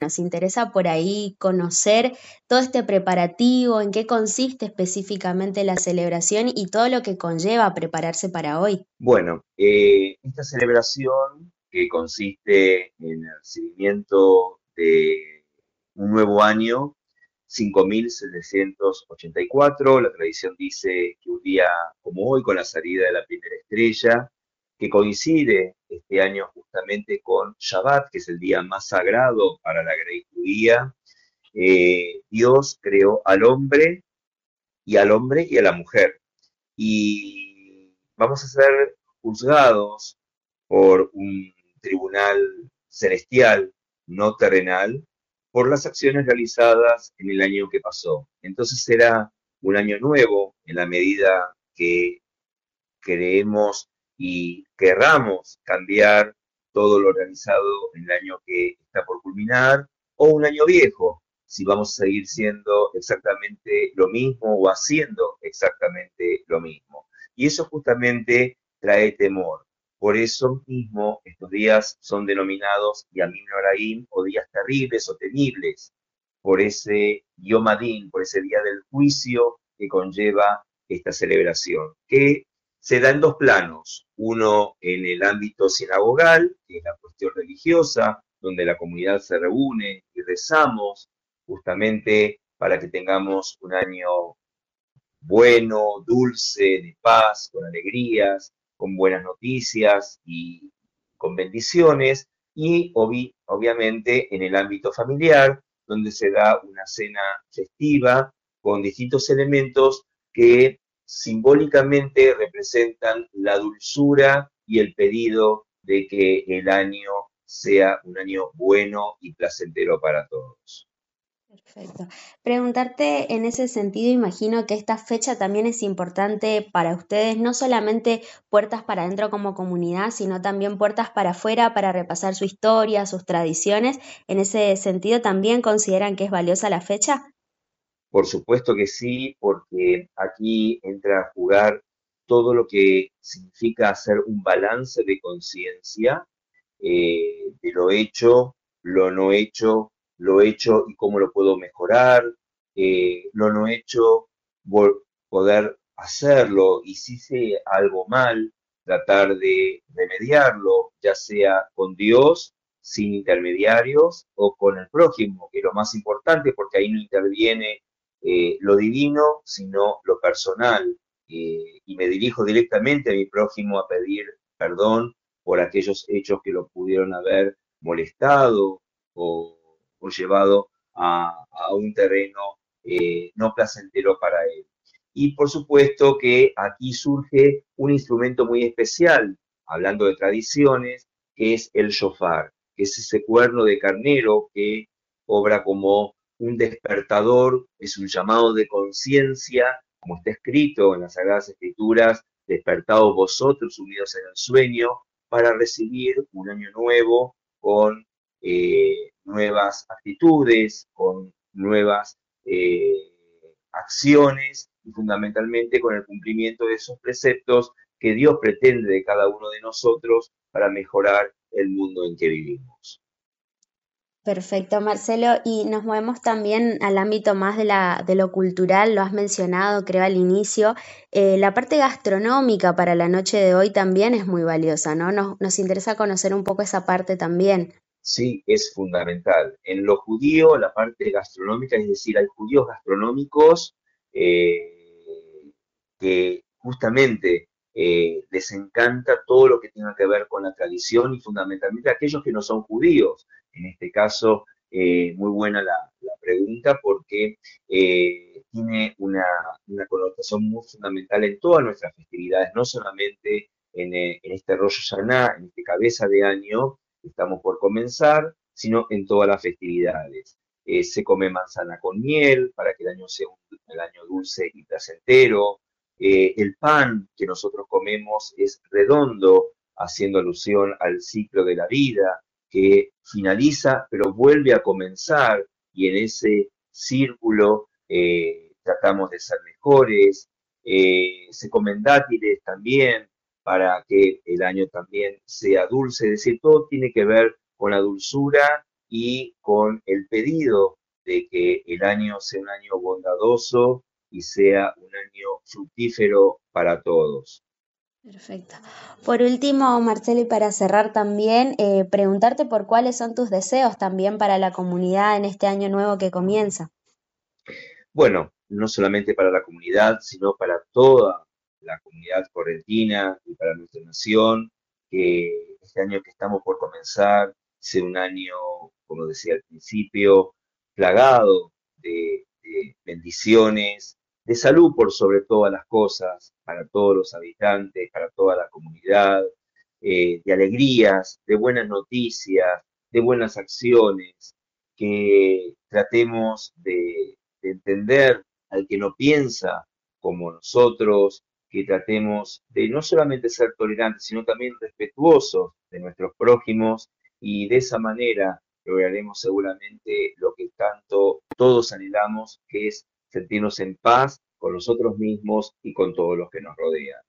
Nos interesa por ahí conocer todo este preparativo, en qué consiste específicamente la celebración y todo lo que conlleva prepararse para hoy. Bueno, eh, esta celebración que consiste en el recibimiento de un nuevo año, 5784, la tradición dice que un día como hoy, con la salida de la primera estrella, que coincide este año justamente con Shabbat, que es el día más sagrado para la grey judía, eh, Dios creó al hombre y al hombre y a la mujer. Y vamos a ser juzgados por un tribunal celestial, no terrenal, por las acciones realizadas en el año que pasó. Entonces será un año nuevo en la medida que creemos y querramos cambiar todo lo realizado en el año que está por culminar o un año viejo, si vamos a seguir siendo exactamente lo mismo o haciendo exactamente lo mismo. Y eso justamente trae temor. Por eso mismo estos días son denominados Yamim Noraim o días terribles o temibles, por ese Yomadín, por ese día del juicio que conlleva esta celebración, que se da en dos planos, uno en el ámbito sinagogal, que es la cuestión religiosa, donde la comunidad se reúne y rezamos justamente para que tengamos un año bueno, dulce, de paz, con alegrías, con buenas noticias y con bendiciones, y obviamente en el ámbito familiar, donde se da una cena festiva con distintos elementos que simbólicamente representan la dulzura y el pedido de que el año sea un año bueno y placentero para todos. Perfecto. Preguntarte en ese sentido, imagino que esta fecha también es importante para ustedes, no solamente puertas para adentro como comunidad, sino también puertas para afuera para repasar su historia, sus tradiciones. En ese sentido, ¿también consideran que es valiosa la fecha? Por supuesto que sí, porque aquí entra a jugar todo lo que significa hacer un balance de conciencia eh, de lo hecho, lo no hecho, lo hecho y cómo lo puedo mejorar, eh, lo no hecho, poder hacerlo y si hice algo mal, tratar de remediarlo, ya sea con Dios, sin intermediarios, o con el prójimo, que es lo más importante porque ahí no interviene eh, lo divino, sino lo personal. Eh, y me dirijo directamente a mi prójimo a pedir perdón por aquellos hechos que lo pudieron haber molestado o, llevado a, un terreno eh, no placentero para él. Y por supuesto que aquí surge un instrumento muy especial, hablando de tradiciones, que es el shofar, que es ese cuerno de carnero que obra como un despertador, es un llamado de conciencia, como está escrito en las Sagradas Escrituras, despertados vosotros unidos en el sueño, para recibir un año nuevo con eh, nuevas actitudes, con nuevas eh, acciones y fundamentalmente con el cumplimiento de esos preceptos que Dios pretende de cada uno de nosotros para mejorar el mundo en que vivimos. Perfecto, Marcelo. Y nos movemos también al ámbito más de, la, de lo cultural, lo has mencionado, creo, al inicio. Eh, la parte gastronómica para la noche de hoy también es muy valiosa, ¿no? Nos, nos interesa conocer un poco esa parte también. Sí, es fundamental. En lo judío, la parte gastronómica, es decir, hay judíos gastronómicos eh, que justamente eh, les encanta todo lo que tenga que ver con la tradición y fundamentalmente aquellos que no son judíos. En este caso, eh, muy buena la, pregunta porque eh, tiene una, connotación muy fundamental en todas nuestras festividades, no solamente en, este rollo Yaná, en este cabeza de año que estamos por comenzar, sino en todas las festividades. se come manzana con miel para que el año sea el año dulce y placentero. Eh, el pan que nosotros comemos es redondo, haciendo alusión al ciclo de la vida, que finaliza pero vuelve a comenzar y en ese círculo eh, tratamos de ser mejores. Eh, se comen también para que el año también sea dulce, es decir, todo tiene que ver con la dulzura y con el pedido de que el año sea un año bondadoso y sea un año fructífero para todos. Perfecto. Por último, Marcelo, y para cerrar también, eh, preguntarte por cuáles son tus deseos también para la comunidad en este año nuevo que comienza. Bueno, no solamente para la comunidad, sino para toda la comunidad correntina y para nuestra nación, que este año que estamos por comenzar sea un año, como decía al principio, plagado de, bendiciones, de salud por sobre todas las cosas, para todos los habitantes, para toda la comunidad, eh, de alegrías, de buenas noticias, de buenas acciones, que tratemos de entender al que no piensa como nosotros, que tratemos de no solamente ser tolerantes, sino también respetuosos de nuestros prójimos y de esa manera lograremos seguramente lo que tanto todos anhelamos, que es sentirnos en paz con nosotros mismos y con todos los que nos rodean.